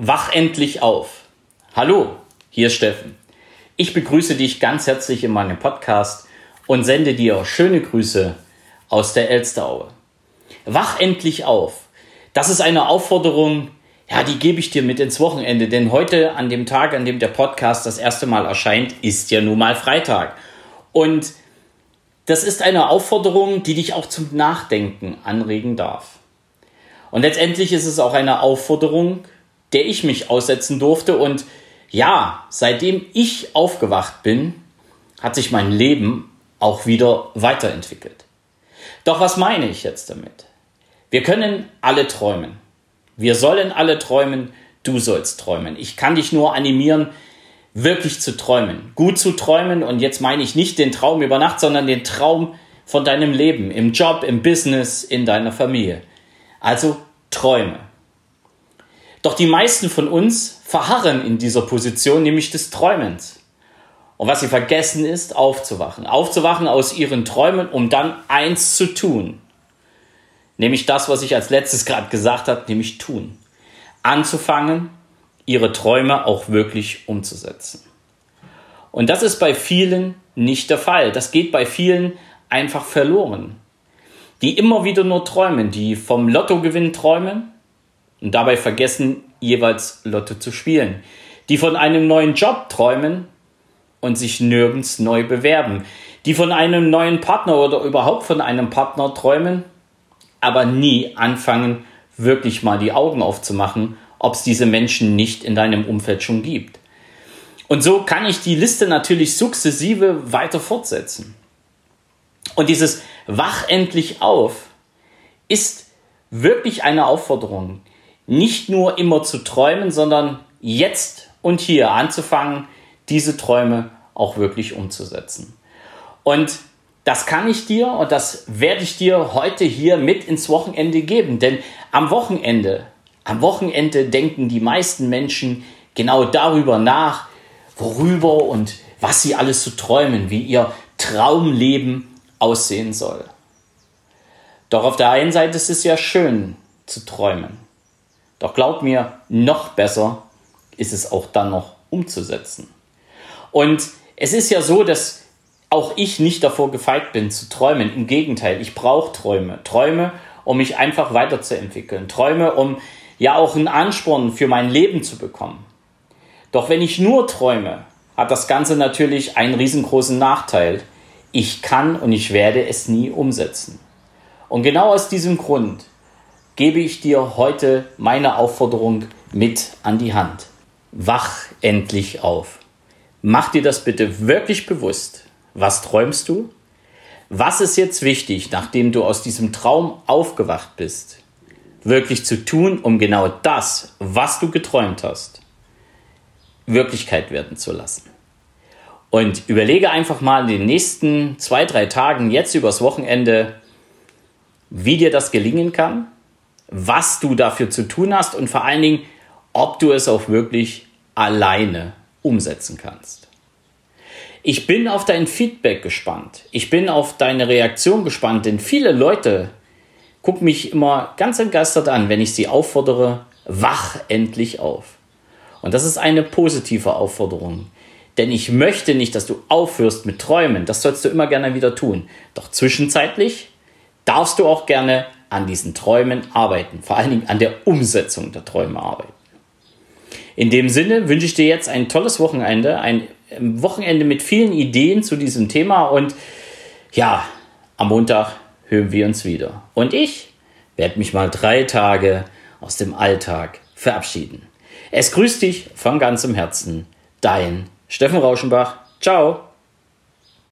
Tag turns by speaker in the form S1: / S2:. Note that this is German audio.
S1: Wach endlich auf. Hallo, hier ist Steffen. Ich begrüße dich ganz herzlich in meinem Podcast und sende dir schöne Grüße aus der Elsteraue. Wach endlich auf. Das ist eine Aufforderung, ja, die gebe ich dir mit ins Wochenende, denn heute an dem Tag, an dem der Podcast das erste Mal erscheint, ist ja nun mal Freitag. Und das ist eine Aufforderung, die dich auch zum Nachdenken anregen darf. Und letztendlich ist es auch eine Aufforderung, der ich mich aussetzen durfte. Und ja, seitdem ich aufgewacht bin, hat sich mein Leben auch wieder weiterentwickelt. Doch was meine ich jetzt damit? Wir können alle träumen. Wir sollen alle träumen. Du sollst träumen. Ich kann dich nur animieren, wirklich zu träumen. Gut zu träumen. Und jetzt meine ich nicht den Traum über Nacht, sondern den Traum von deinem Leben, im Job, im Business, in deiner Familie. Also träume. Doch die meisten von uns verharren in dieser Position, nämlich des Träumens. Und was sie vergessen ist, aufzuwachen. Aufzuwachen aus ihren Träumen, um dann eins zu tun. Nämlich das, was ich als letztes gerade gesagt habe, nämlich tun. Anzufangen, ihre Träume auch wirklich umzusetzen. Und das ist bei vielen nicht der Fall. Das geht bei vielen einfach verloren. Die immer wieder nur träumen, die vom Lottogewinn träumen, und dabei vergessen, jeweils Lotto zu spielen, die von einem neuen Job träumen und sich nirgends neu bewerben, die von einem neuen Partner oder überhaupt von einem Partner träumen, aber nie anfangen, wirklich mal die Augen aufzumachen, ob es diese Menschen nicht in deinem Umfeld schon gibt. Und so kann ich die Liste natürlich sukzessive weiter fortsetzen. Und dieses Wach endlich auf ist wirklich eine Aufforderung, nicht nur immer zu träumen, sondern jetzt und hier anzufangen, diese Träume auch wirklich umzusetzen. Und das kann ich dir und das werde ich dir heute hier mit ins Wochenende geben. Denn am Wochenende, am Wochenende denken die meisten Menschen genau darüber nach, worüber und was sie alles zu träumen, wie ihr Traumleben aussehen soll. Doch auf der einen Seite ist es ja schön zu träumen. Doch glaub mir, noch besser ist es auch dann noch umzusetzen. Und es ist ja so, dass auch ich nicht davor gefeit bin zu träumen. Im Gegenteil, ich brauche Träume. Träume, um mich einfach weiterzuentwickeln. Träume, um ja auch einen Ansporn für mein Leben zu bekommen. Doch wenn ich nur träume, hat das Ganze natürlich einen riesengroßen Nachteil. Ich kann und ich werde es nie umsetzen. Und genau aus diesem Grund gebe ich dir heute meine Aufforderung mit an die Hand. Wach endlich auf. Mach dir das bitte wirklich bewusst. Was träumst du? Was ist jetzt wichtig, nachdem du aus diesem Traum aufgewacht bist, wirklich zu tun, um genau das, was du geträumt hast, Wirklichkeit werden zu lassen? Und überlege einfach mal in den nächsten zwei, drei Tagen, jetzt übers Wochenende, wie dir das gelingen kann was du dafür zu tun hast und vor allen Dingen, ob du es auch wirklich alleine umsetzen kannst. Ich bin auf dein Feedback gespannt. Ich bin auf deine Reaktion gespannt, denn viele Leute gucken mich immer ganz entgeistert an, wenn ich sie auffordere, wach endlich auf. Und das ist eine positive Aufforderung. Denn ich möchte nicht, dass du aufhörst mit Träumen. Das sollst du immer gerne wieder tun. Doch zwischenzeitlich darfst du auch gerne an diesen Träumen arbeiten, vor allen Dingen an der Umsetzung der Träume arbeiten. In dem Sinne wünsche ich dir jetzt ein tolles Wochenende, ein Wochenende mit vielen Ideen zu diesem Thema und ja, am Montag hören wir uns wieder. Und ich werde mich mal drei Tage aus dem Alltag verabschieden. Es grüßt dich von ganzem Herzen, dein Steffen Rauschenbach. Ciao.